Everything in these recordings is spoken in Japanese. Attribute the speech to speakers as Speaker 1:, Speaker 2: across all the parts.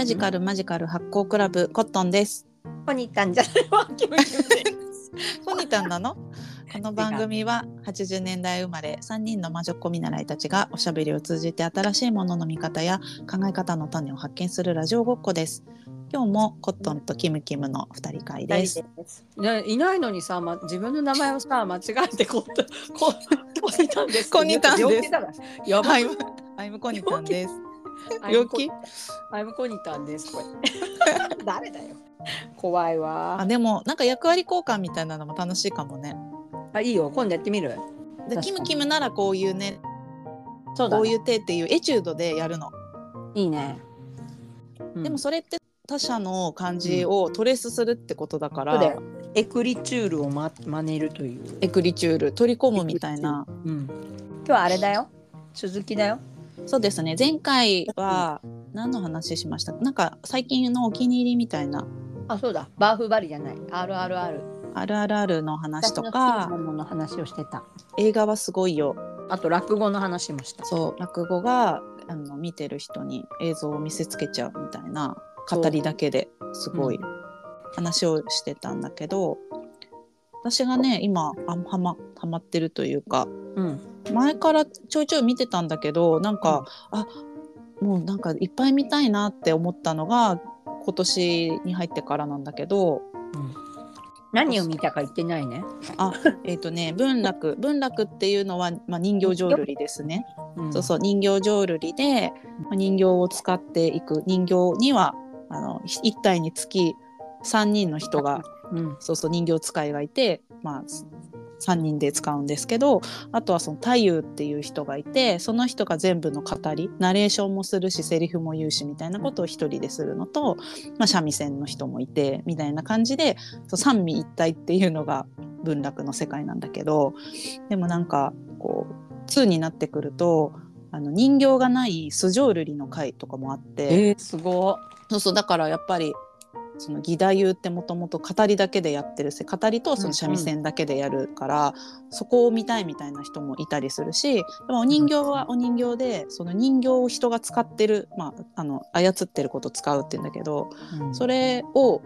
Speaker 1: ラジカルマジカル発行クラブコットンです。
Speaker 2: ポニタンじゃないわ。キムキムで
Speaker 1: ポニタンなの？この番組は80年代生まれ3人の魔女っ子見習いたちがおしゃべりを通じて新しいものの見方や考え方の種を発見するラジオごっこです。今日もコットンとキムキムの二人会です。
Speaker 2: ね、いないのにさ、ま、自分の名前をさ間違えてここポニタンです
Speaker 1: コニタンです
Speaker 2: 病気だからやばい
Speaker 1: アイムアイムコニタンです。病気？
Speaker 2: アイムコニタンですこれ。誰だよ。怖い
Speaker 1: あ
Speaker 2: わ
Speaker 1: でもなんか役割交換みたいなのも楽しいかもね。
Speaker 2: あいいよ。今度やってみる。
Speaker 1: でキムキムならこういうね
Speaker 2: そう
Speaker 1: こういう手っていうエチュードでやるの。
Speaker 2: いいね、うん。
Speaker 1: でもそれって他者の漢字をトレースするってことだから、
Speaker 2: そうだよ。エクリチュールをま真似るという。
Speaker 1: エクリチュール取り込むみたいな。
Speaker 2: うん。今日はあれだよ。続きだよ
Speaker 1: そうですね。前回は何の話しました？なんか最近のお気に入りみたいな。
Speaker 2: あそうだ。バーフバリじゃない。RRR
Speaker 1: あるある。あるの話とか。
Speaker 2: ものの話をしてた。
Speaker 1: 映画はすごいよ。
Speaker 2: あと落語の話もした。
Speaker 1: そう。落語があの見てる人に映像を見せつけちゃうみたいな。語りだけで。すごい。
Speaker 2: う。ん
Speaker 1: 話をしてたんだけど、私がね今あんはまはまってるというか。
Speaker 2: うん
Speaker 1: 前からちょいちょい見てたんだけどなんか、あもうなんかいっぱい見たいなって思ったのが今年に入ってからなんだけど
Speaker 2: 何を見たか言ってないね。
Speaker 1: えっ、とね文楽文楽っていうのは、まあ、人形浄瑠璃ですね、
Speaker 2: うん。
Speaker 1: そうそう人形浄瑠璃で、まあ人形を使っていく。人形にはあの1体につき3人の人が
Speaker 2: うん。
Speaker 1: そうそう人形使いがいて、まあ、3人で使うんですけどあとはその太夫っていう人がいてその人が全部の語りナレーションもするしセリフも言うしみたいなことを一人でするのと、まあ、三味線の人もいてみたいな感じで三位一体っていうのが文楽の世界なんだけどでもなんかこう2になってくるとあの人形がない素性瑠璃の回とかもあって。
Speaker 2: えー、すご
Speaker 1: そうそうだからやっぱりその義太夫ってもともと語りだけでやってるせ語りとその三味線だけでやるから、そこを見たいみたいな人もいたりするしでもお人形はお人形でその人形を人が使ってる、まあ、あの操ってることを使うって言うんだけど
Speaker 2: い。
Speaker 1: それを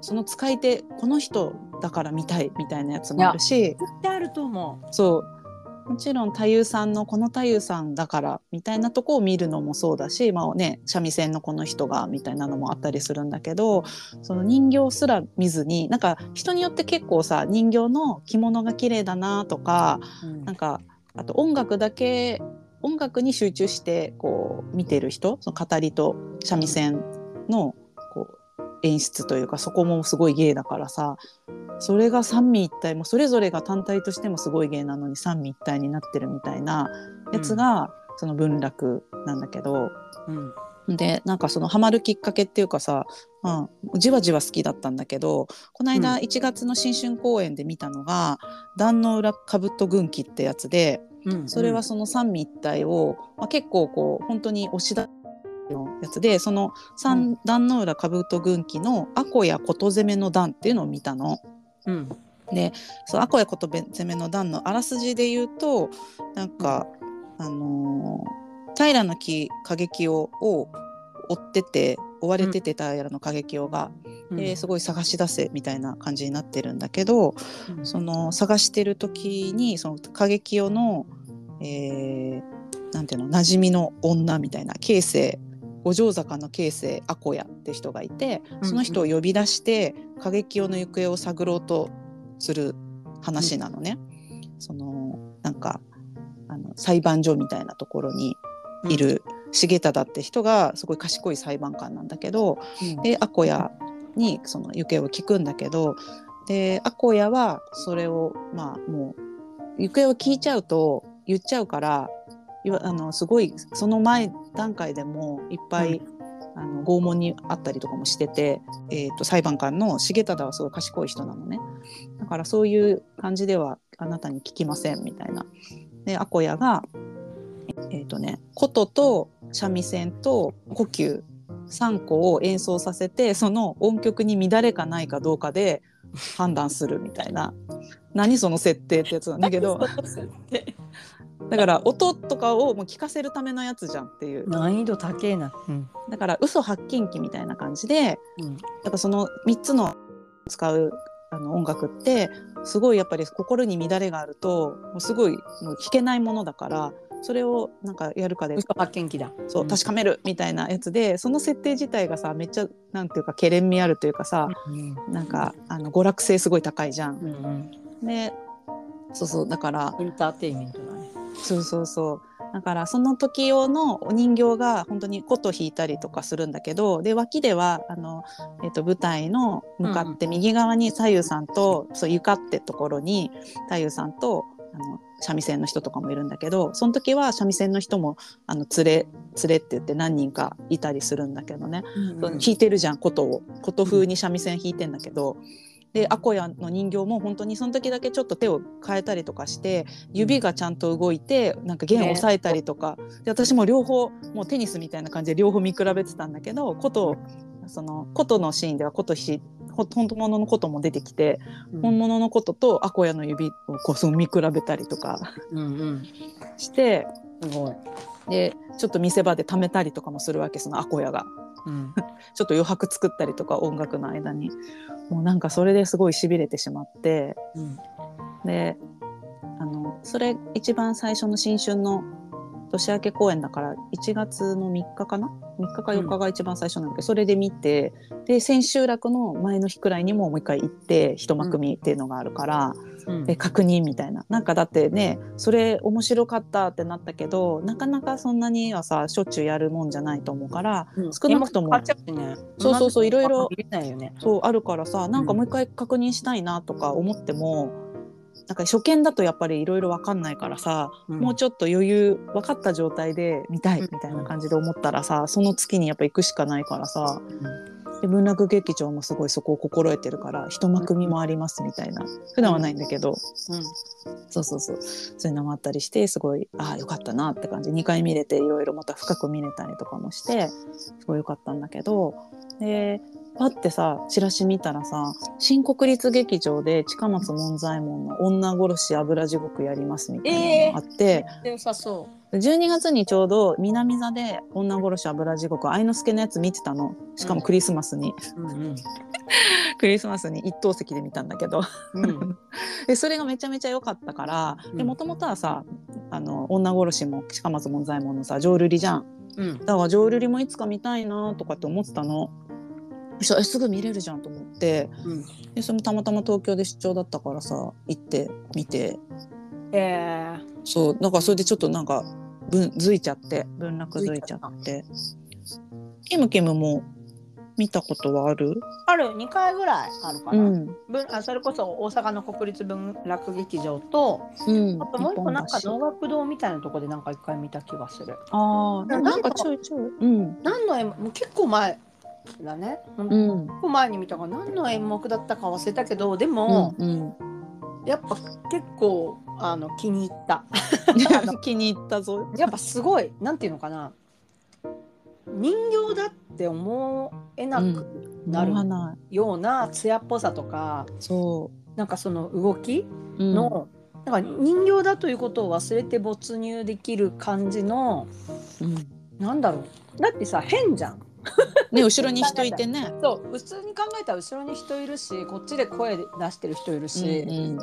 Speaker 1: その使い手この人だから見たいみたいなやつもあるし
Speaker 2: 絶対あると思
Speaker 1: そうもちろん太夫さんのこの太夫さんだからみたいなとこを見るのもそうだし、まあね、三味線のこの人がみたいなのもあったりするんだけどその人形すら見ずになんか人によって結構さ人形の着物が綺麗だなとか
Speaker 2: う。うん
Speaker 1: なんかあと音楽だけ音楽に集中してこう見てる人その語りと三味線のこう演出というかそこもすごい芸だからさそれが三位一体もそれぞれが単体としてもすごい芸なのに三位一体になってるみたいなやつが、その文楽なんだけど
Speaker 2: うん。
Speaker 1: でなんかそのハマるきっかけっていうかさ、まあ、じわじわ好きだったんだけどこの間
Speaker 2: うん
Speaker 1: 1月の新春公演で見たのが「壇の浦兜軍記」ってやつで。
Speaker 2: うん。
Speaker 1: それはその三位一体を、まあ、結構こう本当に押し出のやつでその三段の浦兜軍記の「アコや琴攻めの段」っていうのを見たの。
Speaker 2: うん。
Speaker 1: でそのアコや琴攻めの段のあらすじで言うとなんか、あのー平木景清を追ってて追われてて平の景清が、
Speaker 2: うん。
Speaker 1: すごい探し出せみたいな感じになってるんだけど、
Speaker 2: うん
Speaker 1: その探してる時にその過激用の、えーなんていうの馴染みの女みたいな慶生五条坂の慶生アコヤって人がいてその人を呼び出して過激用の行方を探ろうとする話なのね。そのなんかあの裁判所みたいなところにいる重忠って人がすごい賢い裁判官なんだけど、
Speaker 2: うん。
Speaker 1: でアコヤにその行方を聞くんだけどでアコヤはそれをまあもう行方を聞いちゃうと言っちゃうからいわあのすごいその前段階でもいっぱい、あの拷問にあったりとかもしてて、えー、と裁判官の重忠はすごい賢い人なのね。だからそういう感じではあなたに聞きませんみたいな。でアコヤがえっ、とね琴と三味線と呼吸3個を演奏させてその音曲に乱れかないかどうかで判断するみたいな。何その設定ってやつなんだけど だから音とかをもう聞かせるためのやつじゃんっていう
Speaker 2: 難易度高えな。うん。
Speaker 1: だから嘘発見器みたいな感じで
Speaker 2: うん。
Speaker 1: やっぱその3つの使うあの音楽ってすごいやっぱり心に乱れがあるともうすごいもう弾けないものだからそれをなんかやるかで
Speaker 2: 嘘発見器だ。
Speaker 1: そう確かめるみたいなやつでその設定自体がさめっちゃなんていうかけれん味あるというかさ
Speaker 2: うん。
Speaker 1: なんかあの娯楽性すごい高いじゃん。
Speaker 2: うんうん。
Speaker 1: でそうそうだから
Speaker 2: エンターテインメント。
Speaker 1: そうそうそう。だからその時用のお人形が本当に琴弾いたりとかするんだけどで脇ではあの、えっと舞台の向かって右側に左右さんと、そう床ってところに太夫さんとあの三味線の人とかもいるんだけどその時は三味線の人もあの連れ連れって言って何人かいたりするんだけどね、弾いてるじゃん琴を。琴風に三味線弾いてんだけど。でアコヤの人形も本当にその時だけちょっと手を変えたりとかして指がちゃんと動いてなんか弦を押さえたりとか、で私も両方もうテニスみたいな感じで両方見比べてたんだけど琴その琴のシーンでは琴しほ本物の琴も出てきて、本物の琴とアコヤの指をこうそう見比べたりとか
Speaker 2: うんうん。
Speaker 1: して
Speaker 2: すごい。
Speaker 1: でちょっと見せ場で貯めたりとかもするわけそのアコヤが。
Speaker 2: うん。
Speaker 1: ちょっと余白作ったりとか音楽の間にもうなんかそれですごいしびれてしまって
Speaker 2: うん。
Speaker 1: であのそれ一番最初の新春の年明け公演だから1月の3日かな？3日か4日が一番最初なんだけど、それで見てで千秋楽の前の日くらいにももう一回行って一幕見っていうのがあるから、
Speaker 2: うん。
Speaker 1: で確認みたいな。なんかだってねそれ面白かったってなったけどなかなかそんなにはさしょっちゅうやるもんじゃないと思うから
Speaker 2: うん。
Speaker 1: 少なくとも
Speaker 2: ね。
Speaker 1: そうそうそういろいろ
Speaker 2: ね。
Speaker 1: そうあるからさなんかもう一回確認したいなとか思っても、なんか初見だとやっぱりいろいろ分かんないからさ、もうちょっと余裕分かった状態で見たいみたいな感じで思ったらさ、その月にやっぱ行くしかないからさで文楽劇場もすごいそこを心得てるから一幕見もありますみたいな。普段はないんだけど、そうそうそう。そういうのもあったりしてすごいああよかったなって感じ。2回見れていろいろまた深く見れたりとかもしてすごいよかったんだけど。でパッてさチラシ見たらさ新国立劇場で近松門左衛門の「女殺し油地獄」やりますみたいなのがあって、
Speaker 2: で良さそ
Speaker 1: 12月にちょうど南座で「女殺し油地獄」愛之助のやつ見てたの。しかもクリスマスに、
Speaker 2: う。うん。
Speaker 1: クリスマスに一等席で見たんだけど。
Speaker 2: うん。
Speaker 1: それがめちゃめちゃ良かったから
Speaker 2: うん。
Speaker 1: もともとはさあの女殺しも近松門左衛門のさ浄瑠璃じゃん。
Speaker 2: うん。
Speaker 1: だから浄瑠璃もいつか見たいなとかって思ってたの。そしたらえすぐ見れるじゃんと思って。
Speaker 2: うん。
Speaker 1: でそれもたまたま東京で出張だったからさ行って見て。
Speaker 2: え
Speaker 1: そうだからそれでちょっとなんかぶんづいちゃって。文楽づいちゃって。キムキムも見たことはある？
Speaker 2: ある。2回ぐらいあるかな。
Speaker 1: うん。
Speaker 2: 文あそれこそ大阪の国立文楽劇場と
Speaker 1: うん。
Speaker 2: あともう一個なんか能楽堂みたいなところでなんか一回見た気がする。
Speaker 1: あなんかちょいちょい。うん。
Speaker 2: 何の演目もう結構前だね。
Speaker 1: うん
Speaker 2: 前に見たから何の演目だったか忘れたけどで
Speaker 1: う
Speaker 2: も、
Speaker 1: んうん
Speaker 2: やっぱ結構あの気に入った。
Speaker 1: 気に入ったぞ。
Speaker 2: やっぱすごいなんていうのかな人形だって思えなくなる。ような艶っぽさとか、
Speaker 1: そ
Speaker 2: なんかその動き
Speaker 1: う。うん、
Speaker 2: の、なんか人形だということを忘れて没入できる感じの
Speaker 1: うん、
Speaker 2: なんだろうだってさ変じゃん。
Speaker 1: ね後ろに人いてね。
Speaker 2: そう普通に考えたら後ろに人いるしこっちで声出してる人いるし、
Speaker 1: うん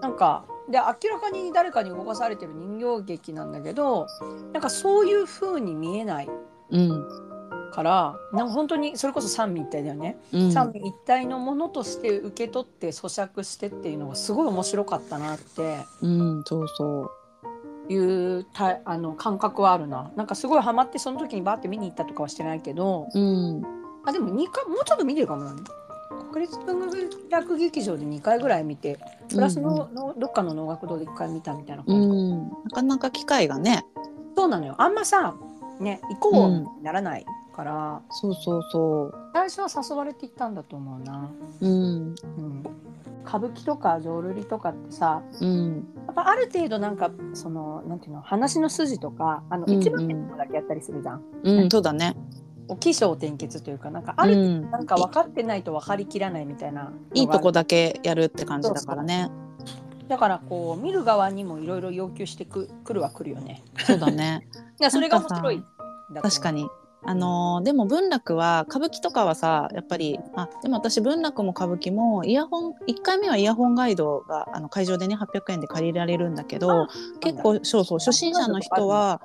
Speaker 2: なんかで明らかに誰かに動かされてる人形劇なんだけどなんかそういう風に見えない
Speaker 1: うん。
Speaker 2: からなんか本当にそれこそ三位一体だよね、
Speaker 1: うん。
Speaker 2: 三位一体のものとして受け取って咀嚼してっていうのがすごい面白かったなって。
Speaker 1: うんそうそう。
Speaker 2: いうたあの感覚はあるな。なんかすごいハマってその時にバーって見に行ったとかはしてないけど。
Speaker 1: うん。
Speaker 2: あでも二回もうちょっと見てるかもな。国立文楽劇場で2回ぐらい見てプラスの,、のどっかの能楽堂で1回見たみたいな
Speaker 1: う
Speaker 2: 感じ、
Speaker 1: ん。なかなか機会がね。
Speaker 2: そうなのよ。あんまさね行こうにならないから、
Speaker 1: そうそうそ
Speaker 2: 最初は誘われて行ったんだと思うな、
Speaker 1: う。うん。
Speaker 2: うん、歌舞伎とか浄瑠璃とかってさ
Speaker 1: うん
Speaker 2: やっぱある程度なんかそのなんていうの話の筋とかあの
Speaker 1: うんうん
Speaker 2: 一番目のだけやったりするじゃん、
Speaker 1: うんそうだね。
Speaker 2: 起承転結というかなんかある、
Speaker 1: うん
Speaker 2: なんか分かってないと分かりきらないみたいな
Speaker 1: いいとこだけやるって感じだからね。
Speaker 2: だからこう見る側にもいろいろ要求してくくるはくるよね。
Speaker 1: そうだね
Speaker 2: それが面白い。
Speaker 1: 確かにあのーでも文楽は歌舞伎とかはさやっぱりあでも私文楽も歌舞伎もイヤホン1回目はイヤホンガイドがあの会場でね800円で借りられるんだけど結構そうそう初心者の人は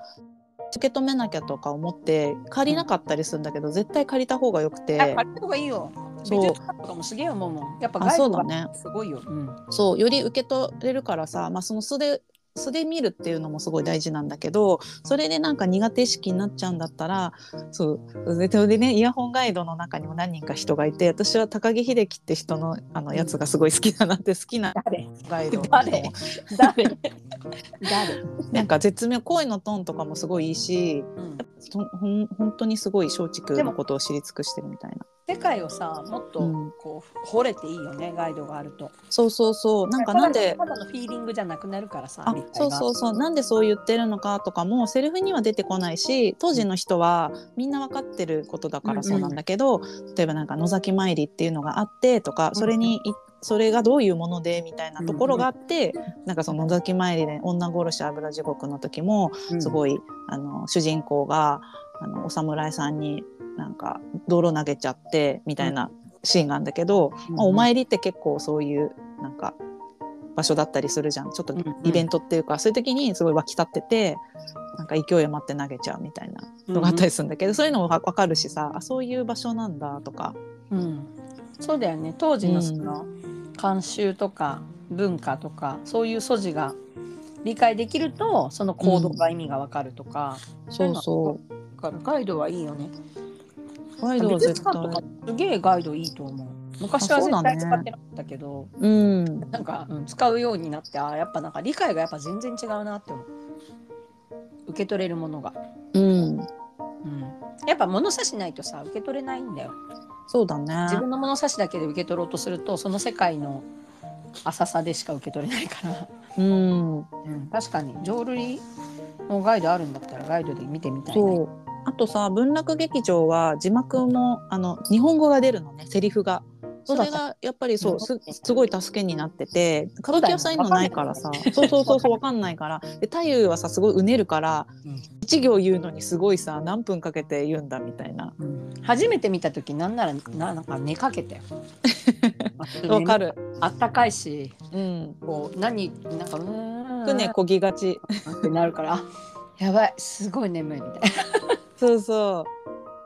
Speaker 1: 受け止めなきゃとか思って借りなかったりするんだけど絶対借りた方がよくて
Speaker 2: あ借りた方がいいよ。
Speaker 1: そう
Speaker 2: とかもすげえ思うもん。やっぱ
Speaker 1: あ
Speaker 2: ガイドが
Speaker 1: そうだね
Speaker 2: すごいよ。うん。
Speaker 1: そうより受け取れるからさ、まあ、その素で素で見るっていうのもすごい大事なんだけどそれでなんか苦手意識になっちゃうんだったらそうでそれでねイヤホンガイドの中にも何人か人がいて私は高木秀樹って人のあのやつがすごい好きだなって好きな
Speaker 2: 誰？
Speaker 1: ガイド
Speaker 2: 誰？誰？誰、
Speaker 1: なんか絶妙声のトーンとかもすごいいいし
Speaker 2: うん、
Speaker 1: とほん本当にすごい松竹のことを知り尽くしてるみたいな
Speaker 2: 世界をさもっと
Speaker 1: うん。
Speaker 2: こう掘れていいよねガイドがあると。
Speaker 1: そうそうそう。なんかなんで
Speaker 2: ただのフィーリングじゃなくなるからさ。
Speaker 1: そうそうそう。なんでそう言ってるのかとかもセリフには出てこないし当時の人はみんな分かってることだからそうなんだけど、例えばなんか野崎参りっていうのがあってとかそれにいそれがどういうものでみたいなところがあって、なんかその野崎参りで女殺し油地獄の時もす
Speaker 2: い。
Speaker 1: ごい、あの主人公があのお侍さんになんか泥投げちゃってみたいなシーンがあるんだけど、
Speaker 2: うん
Speaker 1: まあお参りって結構そういうなんか場所だったりするじゃん。ちょっと
Speaker 2: うんうん。
Speaker 1: イベントっていうか、そういう時にすごい湧き立っててなんか勢い余って投げちゃうみたいなのがあったりするんだけど、そういうのもわ分かるしさあそういう場所なんだとか。
Speaker 2: うん、そうだよね。当時のその慣習とか文化とかそういう素地が理解できるとその行動が意味がわかるとか、
Speaker 1: そうそ
Speaker 2: だからガイドはいいよね。
Speaker 1: う。ガイドは絶対
Speaker 2: すげえガイドいいと思う。昔は絶対使ってなかったけど、
Speaker 1: うん
Speaker 2: なんか、うん使うようになってあーやっぱなんか理解がやっぱ全然違うなって思う。受け取れるものが。
Speaker 1: うん
Speaker 2: うん、やっぱ物差しないとさ受け取れないんだよ。
Speaker 1: そうだね。
Speaker 2: 自分の物差しだけで受け取ろうとするとその世界の浅さでしか受け取れないから、
Speaker 1: うん
Speaker 2: 確かに浄瑠璃のガイドあるんだったらガイドで見てみたいね。
Speaker 1: あとさ文楽劇場は字幕もあの日本語が出るのねセリフが。それがやっぱりそうすすごい助けになってて歌舞伎はそういうのない。からさ。そうそうそうそうわかんないから。で太夫はさすごいうねるから
Speaker 2: うん。
Speaker 1: 一行言うのにすごいさ何分かけて言うんだみたいな。
Speaker 2: うん。初めて見た時なんならななんか寝かけたよ。
Speaker 1: わかる。
Speaker 2: あったかいし
Speaker 1: うん。
Speaker 2: こう何なんかうーん。
Speaker 1: 船こぎがち。
Speaker 2: ってなるからあやばいすごい眠いみたいな。
Speaker 1: そうそ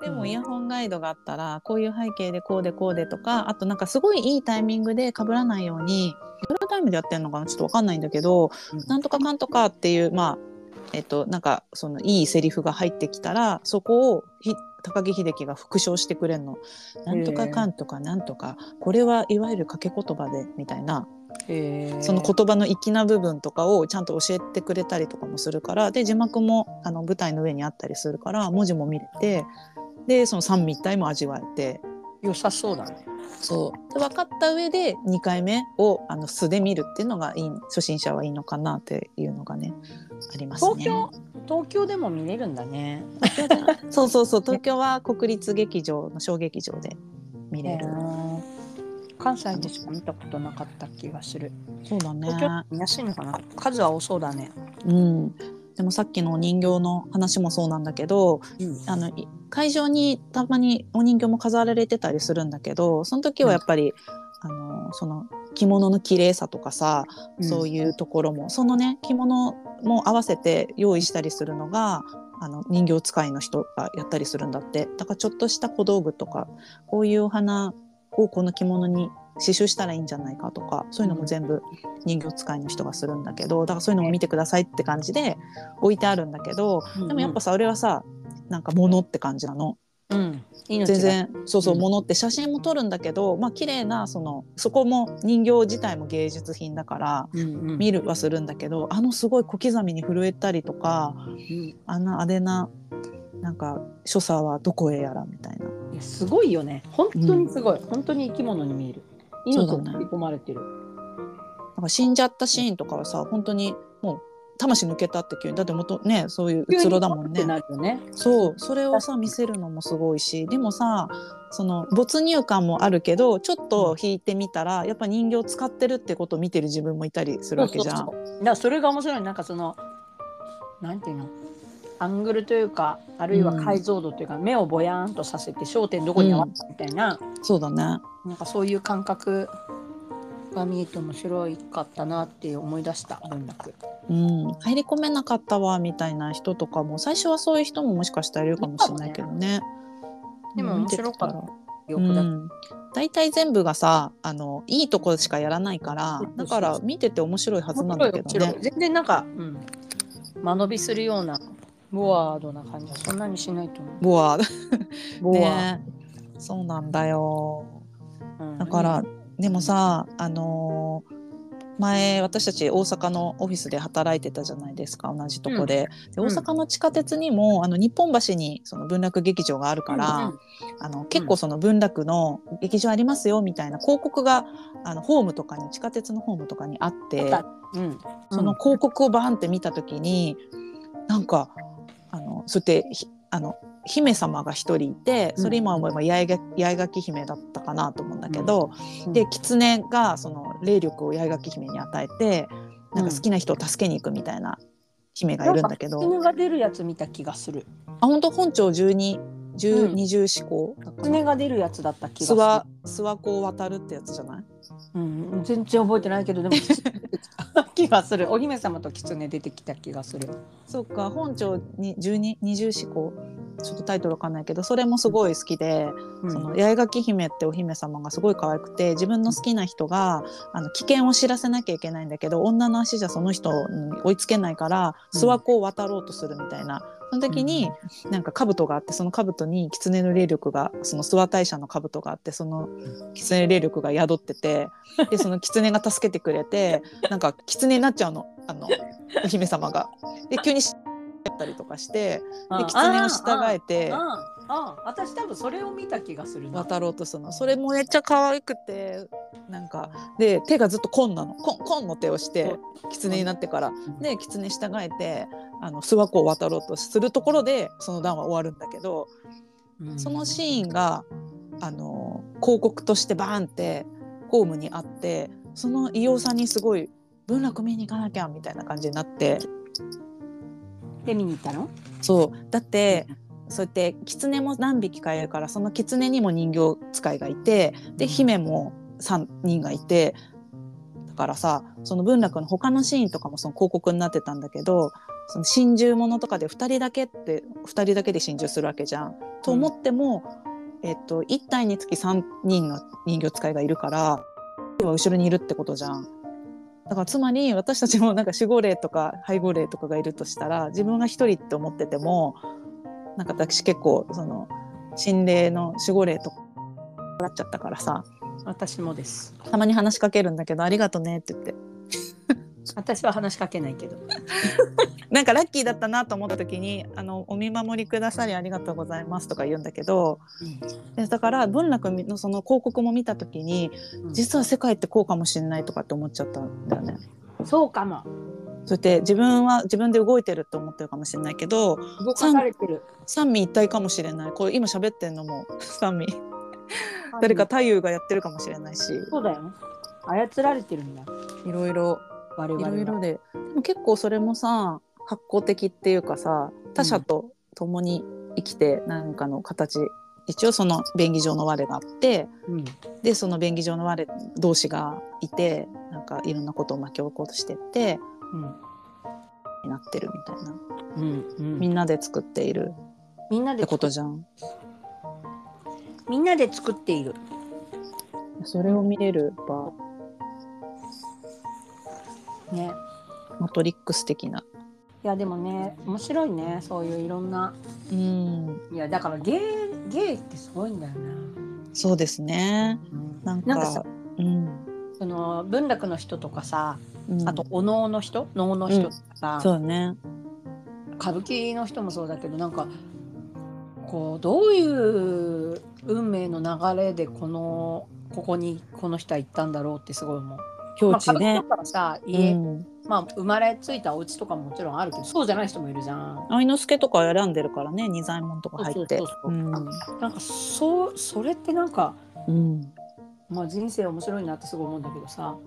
Speaker 1: う。で
Speaker 2: うん。
Speaker 1: もイヤホンガイドがあったらこういう背景でこうでこうでとかあとなんかすごいいいタイミングで被らないようにどれタイムでやってんのかなちょっとわかんないんだけどなんとかかんとかっていうまあえっとなんかそのいいセリフが入ってきたらそこをひ高木秀樹が復唱してくれるの。なんとかかんとかなんとかこれはいわゆる掛け言葉でみたいなその言葉の粋な部分とかをちゃんと教えてくれたりとかもするからで字幕もあの舞台の上にあったりするから文字も見れてでその三位一体も味わえて
Speaker 2: 良さそうだね。
Speaker 1: そうで分かった上で2回目をあの素で見るっていうのがいい初心者はいいのかなっていうのがねありますね。
Speaker 2: 東京東京でも見れるんだね。
Speaker 1: そうそうそう東京は国立劇場の小劇場で見れる。
Speaker 2: 関西でしか見たことなかった気がする。
Speaker 1: そうだね。
Speaker 2: 東京見やすいのかな？数は多そうだね。
Speaker 1: うん、でもさっきのお人形の話もそうなんだけどあのい会場にたまにお人形も飾られてたりするんだけどその時はやっぱり、あのその着物の綺麗さとかさ、そういうところもそのね着物も合わせて用意したりするのがあの人形使いの人がやったりするんだって。だからちょっとした小道具とかこういうお花をこの着物に刺繍したらいいんじゃないかとかそういうのも全部人形使いの人がするんだけどだからそういうのも見てくださいって感じで置いてあるんだけど
Speaker 2: うん
Speaker 1: でもやっぱさ俺はさなんか物って感じなの。
Speaker 2: うん、
Speaker 1: 全然そうそう
Speaker 2: うん。
Speaker 1: 物って写真も撮るんだけどまあ綺麗なそのそこも人形自体も芸術品だから
Speaker 2: うんうん。
Speaker 1: 見るはするんだけどあのすごい小刻みに震えたりとか
Speaker 2: うん。
Speaker 1: あんな派手ななんか所作はどこへやらみたいな。い
Speaker 2: やすごいよね。本当にすごい。本当に生き物に見える。命が組み込まれてる。
Speaker 1: なんか死んじゃったシーンとかはさ本当にもう魂抜けたって急にだって元ねそういううつろだもんね
Speaker 2: ね。
Speaker 1: そうそれをさ見せるのもすごいしでもさその没入感もあるけどちょっと引いてみたらやっぱ人形使ってるってことを見てる自分もいたりするわけじゃん。
Speaker 2: そだからそれが面白いなんかそのなんていうの？アングルというかあるいは解像度というか、目をぼやーんとさせて焦点どこに合わせるみたいな、
Speaker 1: そうだね。
Speaker 2: なんかそういう感覚が見えて面白かったなって思い出した文楽。
Speaker 1: うん、入り込めなかったわみたいな人とかも最初はそういう人ももしかしたらいるかもしれないけどね。
Speaker 2: でも
Speaker 1: うん。
Speaker 2: 面白かった。
Speaker 1: うん、大体全部がさあのいいとこしかやらないからだから見てて面白いはずなんだけどね。
Speaker 2: 全然なんか、うん、間延びするようなボワードな感じ。はそんなにしないと思う。
Speaker 1: ボア
Speaker 2: ボワー
Speaker 1: ねそうなんだよ。
Speaker 2: うん。
Speaker 1: だから、でもさあのー前私たち大阪のオフィスで働いてたじゃないですか。同じとこで,、で
Speaker 2: うん。
Speaker 1: 大阪の地下鉄にもあの日本橋にその文楽劇場があるから、
Speaker 2: うん。うん
Speaker 1: あの結構その文楽の劇場ありますよみたいな広告があのホームとかに地下鉄のホームとかにあって、その広告をバーンって見た時になんかあのそうやってひあの姫様が一人いてそれ今思えば八重垣姫だったかなと思うんだけど、
Speaker 2: うん。
Speaker 1: で狐がその霊力を八重垣姫に与えてなんか好きな人を助けに行くみたいな姫がいるんだけど、
Speaker 2: 狐が出るやつ見た気がする。
Speaker 1: あ本当本庁十二十
Speaker 2: うん
Speaker 1: 二重思考だから
Speaker 2: 狐が出るやつだった気がする。
Speaker 1: 諏訪湖を渡るってやつじゃない？
Speaker 2: うん、全然覚えてないけどでも 気がする。お姫様と狐出てきた気がする。
Speaker 1: そっか本庁に十二二重思考ちょっとタイトルわかんないけどそれもすごい好きで、
Speaker 2: うん
Speaker 1: その八重垣姫ってお姫様がすごい可愛くて自分の好きな人があの危険を知らせなきゃいけないんだけど女の足じゃその人に追いつけないから
Speaker 2: うん
Speaker 1: 諏訪湖を渡ろうとするみたいな。その時に、なんか兜があってその兜に狐の霊力がその諏訪大社の兜があってその狐の霊力が宿っててでその狐が助けてくれて なんか狐になっちゃうの。あのお姫様が。で急にしったりとかしてで狐を従えて
Speaker 2: ああ私多分それを見た気がするな。
Speaker 1: 渡ろうとするの。それもめっちゃ可愛くてなんかで手がずっと紺なの。紺紺の手をして狐になってから。で狐従えてあの諏訪湖を渡ろうとするところでその段は終わるんだけど
Speaker 2: うん。
Speaker 1: そのシーンがあの広告としてバーンってホームにあってその異様さにすごい文楽見に行かなきゃみたいな感じになって。
Speaker 2: で見に行ったの？
Speaker 1: そう。だってそうやって狐も何匹かいるからその狐にも人形使いがいてで姫も3人がいてだからさその文楽の他のシーンとかもその広告になってたんだけどその心中ものとかで2人だけって2人だけで心中するわけじゃん。と思っても、えっと、1体につき3人の人形使いがいるから後ろにいるってことじゃん。だからつまり私たちもなんか守護霊とか背後霊とかがいるとしたら自分が一人って思っててもなんか私結構その心霊の守護霊とかなっちゃったからさ
Speaker 2: 私もです。
Speaker 1: たまに話しかけるんだけど「ありがとね」って言って
Speaker 2: 私は話しかけないけど。
Speaker 1: なんかラッキーだったなと思った時に「あのお見守りくださりありがとうございます」とか言うんだけどでだから文楽のその広告も見た時に実は世界ってこうかもしれないとかって思っちゃったんだよね。
Speaker 2: そうかも。
Speaker 1: そうやって自分は自分で動いてると思ってるかもしれないけど
Speaker 2: 動かされてる。
Speaker 1: 三位一体かもしれないこれ今喋ってんのも 三位誰か太夫がやってるかもしれないし
Speaker 2: そうだよ。操られてるんだ。
Speaker 1: いろいろい
Speaker 2: 我々は。
Speaker 1: ろいろででも結構それもさ発酵的っていうかさ他者と共に生きて何かの形、一応その便宜上の我があって
Speaker 2: うん。
Speaker 1: でその便宜上の我同士がいてなんかいろんなことを巻き起こしてって
Speaker 2: うん。
Speaker 1: なってるみたいな
Speaker 2: うん。うん
Speaker 1: みんなで作っている
Speaker 2: みんなで
Speaker 1: ってことじゃん。
Speaker 2: みんなで作っている。
Speaker 1: それを見れる場
Speaker 2: ね。
Speaker 1: マトリックス的な。
Speaker 2: いやでもね面白いねそういういろんな
Speaker 1: うん
Speaker 2: いやだからゲイゲイってすごいんだよね。
Speaker 1: そうですね。なんか
Speaker 2: なんかさ
Speaker 1: うん
Speaker 2: その文楽の人とかさ
Speaker 1: うん
Speaker 2: あとお能の人？能の人とかさ、
Speaker 1: そうね。
Speaker 2: 歌舞伎の人もそうだけどなんかこうどういう運命の流れでこのここにこの人は行ったんだろうってすごい思う。
Speaker 1: 境地ね。
Speaker 2: まあ、歌舞伎とかはさ家、
Speaker 1: うん。
Speaker 2: まあ生まれついたお家とかももちろんあるけどそうじゃない人もいるじゃん。
Speaker 1: 愛之助とか選んでるからね二左衛門とか入って。
Speaker 2: なんかそうそれってなんか、
Speaker 1: うん。
Speaker 2: まあ、人生面白いなってすごい思うんだけどさ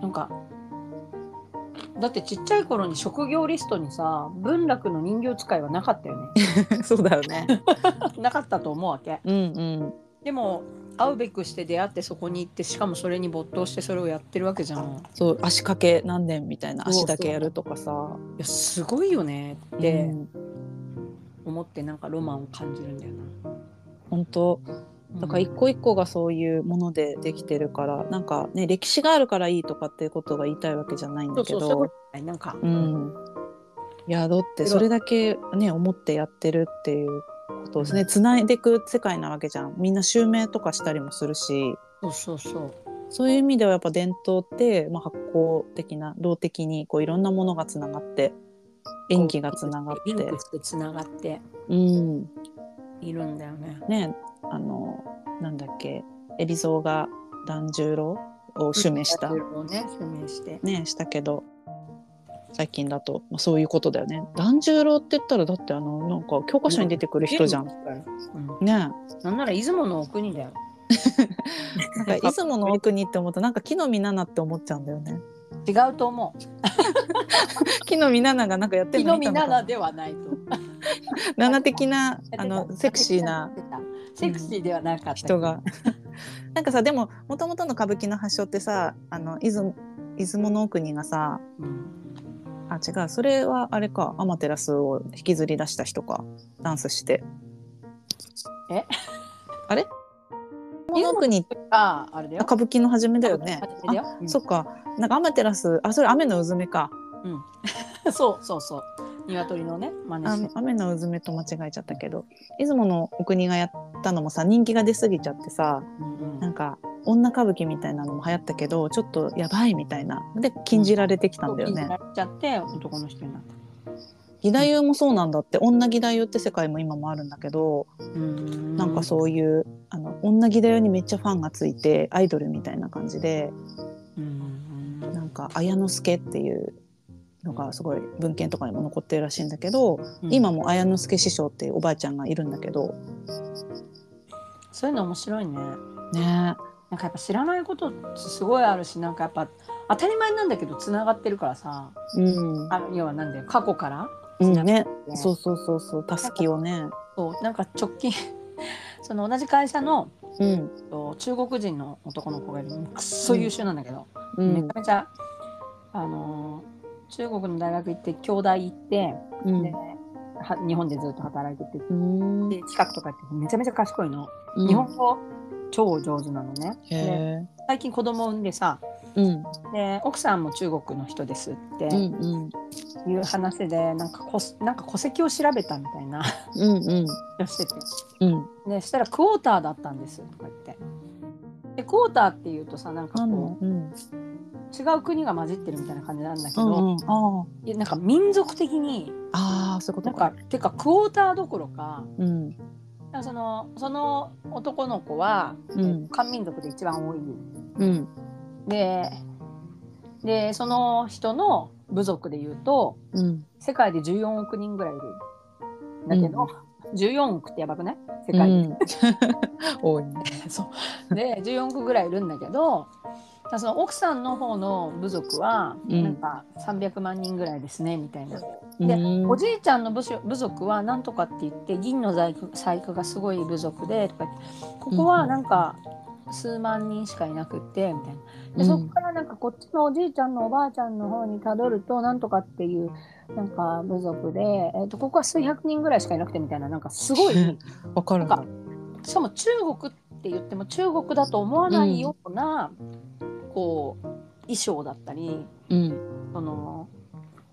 Speaker 2: なんかだってちっちゃい頃に職業リストにさ文楽の人形使いはなかったよね。
Speaker 1: そうだよね。
Speaker 2: なかったと思うわけ。
Speaker 1: うんうん。
Speaker 2: でも会うべくして出会ってそこに行ってしかもそれに没頭してそれをやってるわけじゃん。い
Speaker 1: そう足掛け何年みたいな足だけやるとかさ。
Speaker 2: やすごいよねって
Speaker 1: うん。
Speaker 2: 思ってなんかロマンを感じるんだよ
Speaker 1: 本当。
Speaker 2: な
Speaker 1: だから一個一個がそういうものでできてるからなんかね歴史があるからいいとかっていうことが言いたいわけじゃないんだけど。
Speaker 2: とないなんか、
Speaker 1: うん。いやだってそれだけね思ってやってるっていうことですね。つないでいく世界なわけじゃん。みんな襲名とかしたりもするし。
Speaker 2: そうそうそう。
Speaker 1: そういう意味ではやっぱ伝統って、まあ、発酵的な動的にこういろんなものがつながって演技がつながって。
Speaker 2: つながって。
Speaker 1: うん。
Speaker 2: いるんだよね。
Speaker 1: ねあのなんだっけ。海老蔵が團十郎を襲名した、
Speaker 2: をね襲名して。
Speaker 1: ねしたけど最近だと、まあ、そういうことだよね。團十郎って言ったらだってあのなんか教科書に出てくる人じゃん。
Speaker 2: うん、
Speaker 1: ね。
Speaker 2: なんなら出雲のお国だよ。
Speaker 1: なんか出雲の奥にって思うとなんか木の実奈々って思っちゃうんだよね。
Speaker 2: 違うと思う。
Speaker 1: 木の実奈々がなんかやってるの？見たのかな
Speaker 2: 7ではないと。
Speaker 1: 奈々的なあのセクシーな
Speaker 2: セクシーではなかった
Speaker 1: 人が。なんかさでももともとの歌舞伎の発祥ってさあの出雲出雲の国がさ
Speaker 2: うん
Speaker 1: あ違う。それはあれか。アマテラスを引きずり出した人か。ダンスして。
Speaker 2: え？
Speaker 1: あれ？出雲の国
Speaker 2: あああれだよ。
Speaker 1: 歌舞伎の初めだよね。
Speaker 2: 初めだよ。うん。
Speaker 1: そっか。なんかアマテラスあそれ雨のうずめか。
Speaker 2: そうそうそう。鶏のね真似
Speaker 1: あ
Speaker 2: して。
Speaker 1: 雨のうずめと間違えちゃったけど。出雲のお国がやったのもさ人気が出過ぎちゃってさ。
Speaker 2: うんうん。
Speaker 1: なんか女歌舞伎みたいなのも流行ったけどちょっとやばいみたいな。で禁じられてきたんだよね。
Speaker 2: そう禁じられちゃって男の人になった
Speaker 1: 義太夫もそうなんだって。女義太夫って世界も今もあるんだけど
Speaker 2: うん。
Speaker 1: なんかそういうあの女義太夫にめっちゃファンがついてアイドルみたいな感じで
Speaker 2: うん。
Speaker 1: なんか綾之助っていうのがすごい文献とかにも残ってるらしいんだけど、
Speaker 2: うん。
Speaker 1: 今も綾之助師匠っていうおばあちゃんがいるんだけど。
Speaker 2: そういうの面白いね。
Speaker 1: ね
Speaker 2: なんかやっぱ知らないことすごいあるしなんかやっぱ当たり前なんだけどつながってるからさ。
Speaker 1: うん、
Speaker 2: あの要はなんだよ。過去から。
Speaker 1: うんね。
Speaker 2: ね
Speaker 1: そうそうそうそう。たすきをね。
Speaker 2: そう。なんか直近 その同じ会社の
Speaker 1: うん。
Speaker 2: と中国人の男の子がいるくっそ優秀なんだけど、
Speaker 1: うん。
Speaker 2: めちゃめちゃあのー中国の大学行って京大行って、
Speaker 1: うん。
Speaker 2: では日本でずっと働いてて。
Speaker 1: うん。
Speaker 2: で企画とかやってめちゃめちゃ賢いの、
Speaker 1: うん。
Speaker 2: 日本語超上手なのね。最近子供産んでさ
Speaker 1: えうん。
Speaker 2: で奥さんも中国の人ですって
Speaker 1: うんうん。
Speaker 2: いう話でなんかこなんか戸籍を調べたみたいな。
Speaker 1: うんうん。
Speaker 2: してて。
Speaker 1: うん。
Speaker 2: でしたらクォーターだったんですとか言って。でクォーターっていうとさなんかこう
Speaker 1: のう。ん。
Speaker 2: 違う国が混じってるみたいな感じなんだけど、
Speaker 1: うんうん。
Speaker 2: なんか民族的に
Speaker 1: ああーそういうこ
Speaker 2: なん
Speaker 1: とか
Speaker 2: かてかクォーターどころか
Speaker 1: うん。
Speaker 2: そのその男の子は、
Speaker 1: うん。
Speaker 2: 漢民族で一番多い。
Speaker 1: うん。
Speaker 2: ででその人の部族でいうと
Speaker 1: うん。
Speaker 2: 世界で14億人ぐらいいる。んだけど、14億ってやばくない？世
Speaker 1: う
Speaker 2: 界で、
Speaker 1: ん 多いね。
Speaker 2: そう。で14億ぐらいいるんだけどその奥さんの方の部族は
Speaker 1: うん。
Speaker 2: なんか300万人ぐらいですねみたいな。で
Speaker 1: うん。
Speaker 2: おじいちゃんの部族部族はなんとかって言って銀の細工細工がすごい部族でとかここはなんか数万人しかいなくってみたいな。でそこからなんかこっちのおじいちゃんのおばあちゃんの方にたどるとなんとかっていうなんか部族で、えー、とここは数百人ぐらいしかいなくてみたいな。なんかすごい
Speaker 1: わかる
Speaker 2: なんかしかも中国って言っても中国だと思わないような、こう衣装だったり
Speaker 1: うん。
Speaker 2: その、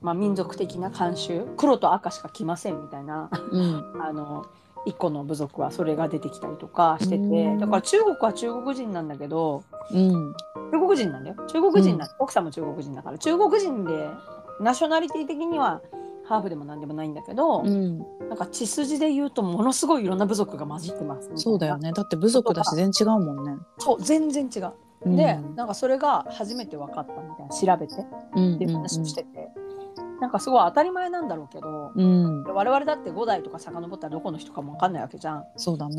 Speaker 2: まあ、民族的な慣習黒と赤しか着ませんみたいな
Speaker 1: うん。
Speaker 2: あの一個の部族はそれが出てきたりとかして
Speaker 1: う
Speaker 2: て
Speaker 1: ん。
Speaker 2: だから中国は中国人なんだけど
Speaker 1: うん。
Speaker 2: 中国人なんだよ。中国人な、奥さんも中国人だから。中国人でナショナリティ的にはハーフでも何でもないんだけど、
Speaker 1: うん。
Speaker 2: なんか血筋で言うとものすごいいろんな部族が混じってます
Speaker 1: そうだよね。だって部族だし全然違うもんね。
Speaker 2: そう全然違う
Speaker 1: うん。
Speaker 2: でなんかそれが初めて分かったみたいな調べて。
Speaker 1: うん
Speaker 2: っていう話をしてて、なんかすごい当たり前なんだろうけど、
Speaker 1: うん、
Speaker 2: 我々だって5代とか遡ったらどこの人かも分かんないわけじゃん。
Speaker 1: そうだね。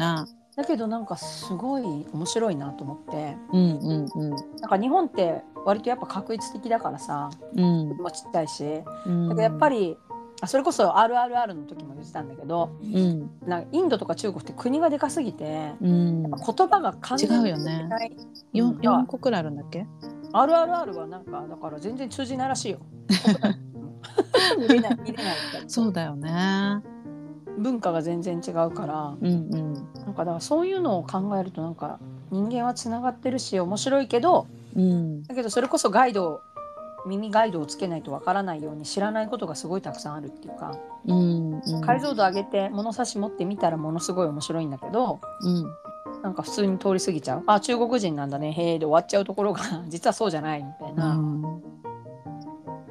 Speaker 2: だけどなんかすごい面白いなと思って。
Speaker 1: うんうん。うん
Speaker 2: なんか日本って割とやっぱ確率的だからさ。
Speaker 1: うん。
Speaker 2: もうちっちゃいし。
Speaker 1: うん。
Speaker 2: だけどやっぱりあそれこそ RRR の時も言ってたんだけど
Speaker 1: うん
Speaker 2: なんかインドとか中国って国がでかすぎて
Speaker 1: うん。
Speaker 2: 言葉が完全に
Speaker 1: 違うよね
Speaker 2: ないうん
Speaker 1: 四四個くらいあるんだっけ
Speaker 2: ？RRR はなんかだから全然通じないらしいよ。見れない見れないって
Speaker 1: そうだよね。
Speaker 2: 文化が全然違うから
Speaker 1: うんうん
Speaker 2: なんかだからそういうのを考えるとなんか人間はつながってるし面白いけど
Speaker 1: うん
Speaker 2: だけどそれこそガイドを耳ガイドをつけないとわからないように知らないことがすごいたくさんあるっていうか
Speaker 1: うんうん。
Speaker 2: 解像度上げて物差し持ってみたらものすごい面白いんだけど
Speaker 1: うん。
Speaker 2: なんか普通に通り過ぎちゃう。あ中国人なんだね。へえで終わっちゃうところが 実はそうじゃないみたいな、
Speaker 1: うん。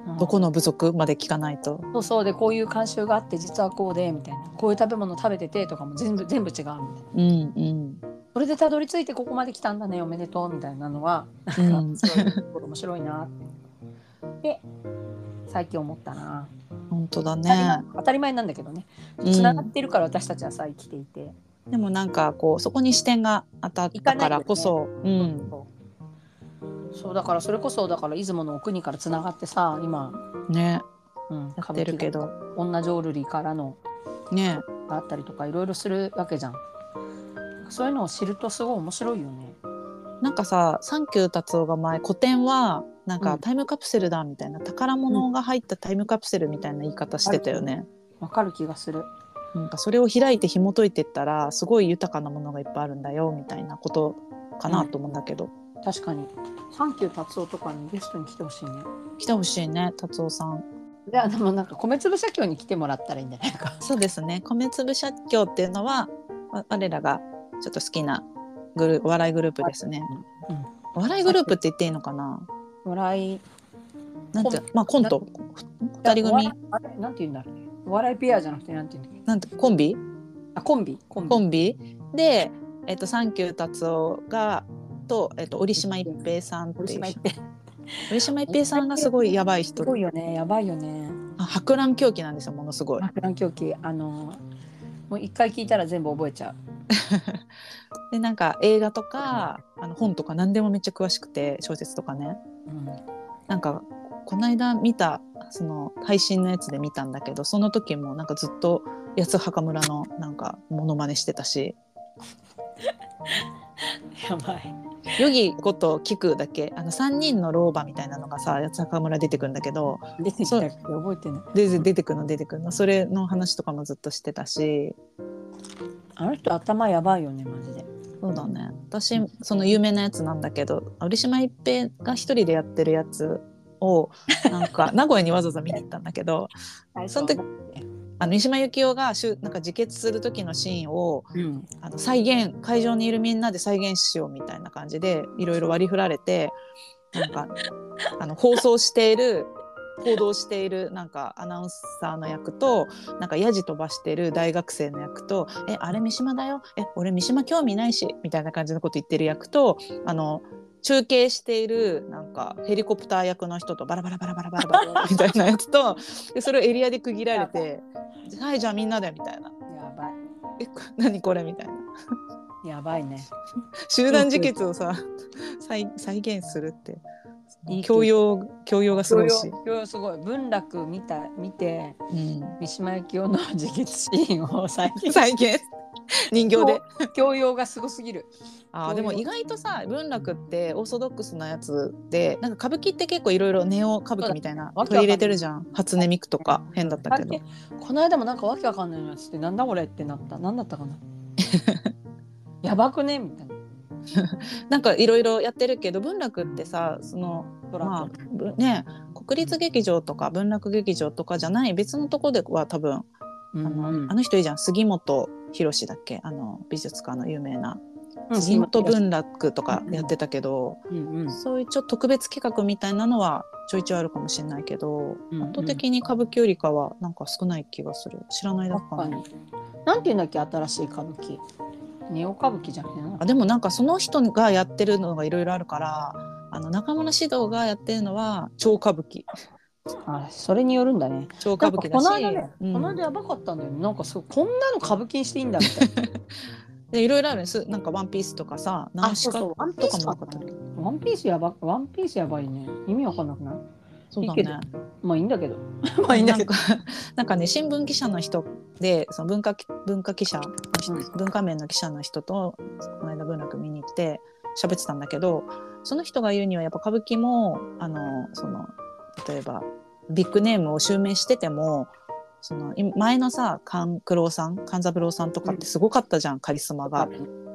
Speaker 2: うん。
Speaker 1: どこの部族まで聞かないと。
Speaker 2: そうそう。でこういう慣習があって実はこうでみたいな。こういう食べ物食べててとかも全部全部違うみたいな。
Speaker 1: うんうん。
Speaker 2: それでたどり着いてここまで来たんだねおめでとうみたいなのは
Speaker 1: う
Speaker 2: なんい面白いなってで最近思ったな。
Speaker 1: 本当だね。
Speaker 2: 当たり前なんだけどね。
Speaker 1: うん。
Speaker 2: つながってるから私たちはさ生きていて、
Speaker 1: でもなんかこうそこに視点が当たったからこそ、うん。
Speaker 2: そうそう。だからそれこそだから出雲のお国からつながってさ今、
Speaker 1: ね。
Speaker 2: うん、
Speaker 1: やってるけど。
Speaker 2: 女浄瑠璃からの
Speaker 1: ね。
Speaker 2: があったりとかいろいろするわけじゃん。そういうのを知るとすごい面白いよね。
Speaker 1: なんかさサンキュー達夫が前古典はなん
Speaker 2: うん。
Speaker 1: かタイムカプセルだみたいな、宝物が入ったタイムカプセルみたいな言い方してたよね。
Speaker 2: わかる気がする。
Speaker 1: なんかそれを開いて紐解いてったらすごい豊かなものがいっぱいあるんだよみたいなことかなと思うんだけど、
Speaker 2: 確かに。サンキュー達夫とかにゲストに来てほしいね。
Speaker 1: 来てほしいね達夫さん。
Speaker 2: であでもなんか米粒社協に来てもらったらいいんじゃないか。
Speaker 1: そうですね。米粒社協っていうのはわ我らがちょっと好きなグルお笑いグループですね。
Speaker 2: うん。
Speaker 1: お笑いグループって言っていいのかな？
Speaker 2: 笑い。
Speaker 1: なんてまあコント。二人組？
Speaker 2: あれなんて言うんだろうね。お笑いペアじゃなくてなんて言うんだっけ？
Speaker 1: なんてコンビ？
Speaker 2: あコンビ。コンビ。
Speaker 1: コンビ？で、えっと、サンキュー達夫がと、えっと、折島一平さんっていう
Speaker 2: 折島
Speaker 1: 一平。さんがすごいやばい人
Speaker 2: すごいよね。やばいよね。
Speaker 1: あ博覧狂気なんですよものすごい。
Speaker 2: 博覧狂気。あのもう一回聞いたら全部覚えちゃう。
Speaker 1: でなんか映画とかあの本とか何でもめっちゃ詳しくて小説とかね
Speaker 2: うん。
Speaker 1: なんかこの間見たその配信のやつで見たんだけどその時もなんかずっと八つ墓村のなんかモノマネしてたし。
Speaker 2: やばい。
Speaker 1: ヨギこと聞くだけあの3人の老婆みたいなのがさ八つ墓村出てくるんだけど
Speaker 2: 出てきたけ？ど覚えてない。
Speaker 1: で出てくるの出てくるの。それの話とかもずっとしてたし。
Speaker 2: あの人頭やばいよねマジで
Speaker 1: そうだね。私その有名なやつなんだけど折島一平が一人でやってるやつを なんか名古屋にわざわざ見に行ったんだけどその時あの三島由紀夫がしゅなんか自決する時のシーンを
Speaker 2: うん。
Speaker 1: あの再現会場にいるみんなで再現しようみたいな感じでいろいろ割り振られてなんか あの放送している報道しているなんかアナウンサーの役となんかヤジ飛ばしてる大学生の役と「えあれ三島だよ？え俺三島興味ないし」みたいな感じのこと言ってる役とあの中継しているなんかヘリコプター役の人とバラバラバラバラバラバラ みたいなやつとでそれをエリアで区切られて「はいじゃあみんなで」みたいな。
Speaker 2: やばい「
Speaker 1: えこ何これ?」みたいな。
Speaker 2: やばいね。
Speaker 1: 集団自決をさ再再現するって教養教養がすごいし、
Speaker 2: 教養すごい。文楽見た見て
Speaker 1: うん、
Speaker 2: 三島由紀夫の自決シーンを再現
Speaker 1: 再現人形で。
Speaker 2: 教養がすごすぎる。
Speaker 1: あーでも意外とさ文楽ってオーソドックスなやつでなんか歌舞伎って結構いろいろネオ歌舞伎みたいな取り入れてるじゃん初音ミクとか変だったけど。
Speaker 2: この間もなんかわけわかんないやつってなんだこれってなった。なんだったかな。やばくねみたいな
Speaker 1: なんかいろいろやってるけど文楽ってさそのまあ。ね国立劇場とか文楽劇場とかじゃない別のとこでは多分
Speaker 2: う
Speaker 1: あの,、
Speaker 2: ん。
Speaker 1: あの人いいじゃん。杉本博だっけ？あの美術家の有名な。
Speaker 2: うん
Speaker 1: 杉本文楽とかやってたけど、
Speaker 2: うんうん。
Speaker 1: そういうちょっと特別企画みたいなのはちょいちょいあるかもしれないけど、
Speaker 2: うんうん。
Speaker 1: 圧倒的に歌舞伎よりかはなんか少ない気がする。知らないだっかな。
Speaker 2: なんていうんだっけ？新しい歌舞伎ネオ歌舞伎じゃん
Speaker 1: あでもなんかその人がやってるのがいろいろあるからあの中村獅童がやってるのは超歌舞伎。
Speaker 2: あそれによるんだね。
Speaker 1: 超歌舞伎だし
Speaker 2: この間ね、
Speaker 1: うん。
Speaker 2: この間やばかったんだよね。なんかそうこんなの歌舞伎にしていいんだみたいな。
Speaker 1: でいろいろあるんです。なんかワンピースとかさナウシカとかも
Speaker 2: ワンピースやばワンピースやばいね。意味わかんなくない？
Speaker 1: そうだ
Speaker 2: いいけど
Speaker 1: ね
Speaker 2: まあいいんだけど。まあいいんだけど。
Speaker 1: なんかね新聞記者の人でその文化文化記者
Speaker 2: うん。
Speaker 1: 文化面の記者の人とこの間文楽見に行って喋ってたんだけどその人が言うにはやっぱ歌舞伎もあのその例えばビッグネームを襲名しててもそのい前のさ勘九郎さん勘三郎さんとかってすごかったじゃん、カリスマが。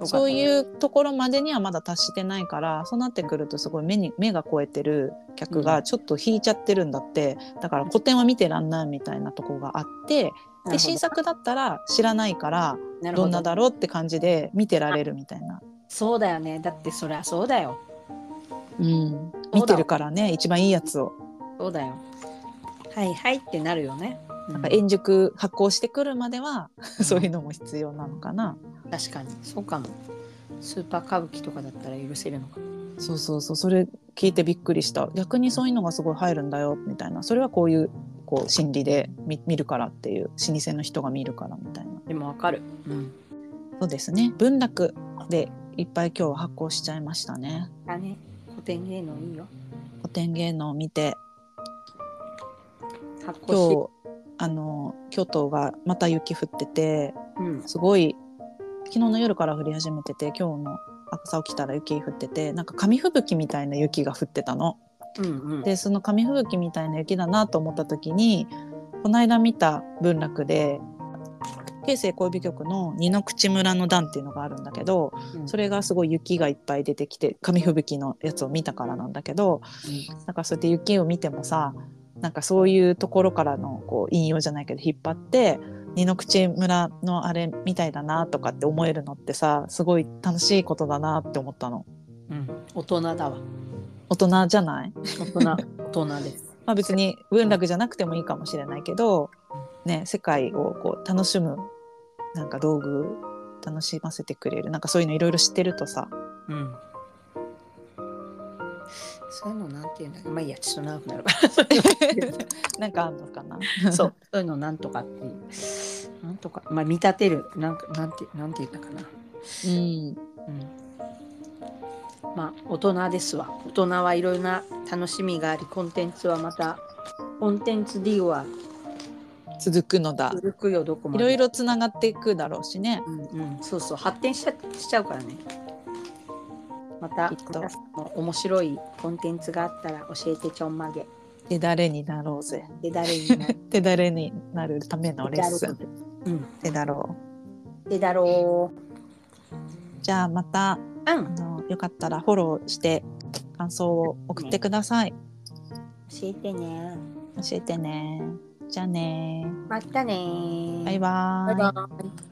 Speaker 1: そう
Speaker 2: う
Speaker 1: いうところまでにはまだ達してないからそうなってくるとすごい目に目が超えてる客がちょっと引いちゃってるんだって、だから古典は見てらんないみたいなとこがあってで新作だったら知らないからど。んなだろうって感じで見てられるみたいな、
Speaker 2: そうだよね。だってそりゃそうだよ。
Speaker 1: うん、見てるからね一番いいやつを。
Speaker 2: そうだよ。はいはいってなるよね、うん
Speaker 1: なんか円熟発行してくるまでは、そういうのも必要なのかな。
Speaker 2: 確かに。そうかも。スーパー歌舞伎とかだったら許せるのか
Speaker 1: そうそうそう。それ聞いてびっくりした。逆にそういうのがすごい入るんだよみたいな。それはこういうこう心理で見見るからっていう。老舗の人が見るからみたいな。
Speaker 2: でもわかる。うん。
Speaker 1: そうですね。文楽でいっぱい今日は発行しちゃいましたね。
Speaker 2: だね。古典芸能いいよ。
Speaker 1: 古典芸能を見て。
Speaker 2: 発行
Speaker 1: あの京都がまた雪降ってて
Speaker 2: うん。
Speaker 1: すごい昨日の夜から降り始めてて今日の朝起きたら雪降っててなんか紙吹雪みたいな雪が降ってたの。
Speaker 2: うんうん。
Speaker 1: でその紙吹雪みたいな雪だなと思った時にこの間見た文楽で京成小指局の二の口村の段っていうのがあるんだけど
Speaker 2: うん。
Speaker 1: それがすごい雪がいっぱい出てきて紙吹雪のやつを見たからなんだけどなんかそうやって雪を見てもさなんかそういうところからのこう引用じゃないけど引っ張って二の口村のあれみたいだなとかって思えるのってさすごい楽しいことだなって思ったの。
Speaker 2: うん。大人だわ。
Speaker 1: 大人じゃない？
Speaker 2: 大人大人です。
Speaker 1: まあ、別に文楽じゃなくてもいいかもしれないけど、ね、世界をこう楽しむなんか道具楽しませてくれるなんかそういうのいろいろ知ってるとさ
Speaker 2: うんそういうのなんていうんだっけ。まあいいやちょっと長くなるから
Speaker 1: なんかあんのかな。
Speaker 2: そう。そういうのなんとかっていう。なんとか。まあ見立てる。なんかなんてなんて言ったかな。
Speaker 1: うん。
Speaker 2: うん。まあ大人ですわ。大人はいろいろな楽しみがありコンテンツはまたコンテンツ D は
Speaker 1: 続くのだ。
Speaker 2: 続くよどこまで。
Speaker 1: いろいろつながっていくだろうしね。
Speaker 2: うんうん、そうそう。発展しちゃしちゃうからねまた
Speaker 1: きっと。
Speaker 2: 面白いコンテンツがあったら教えてちょんまげ。
Speaker 1: 手だれになろうぜ。
Speaker 2: で誰になる。
Speaker 1: 手だれになるためのレッスン。
Speaker 2: うん。
Speaker 1: 手だろ
Speaker 2: でだろ
Speaker 1: う。じゃあまた
Speaker 2: ううん。
Speaker 1: あのよかったらフォローして感想を送ってください、
Speaker 2: 教えてね。
Speaker 1: 教えてね。じゃあね。
Speaker 2: またね。
Speaker 1: バイバーイ。
Speaker 2: バイバイ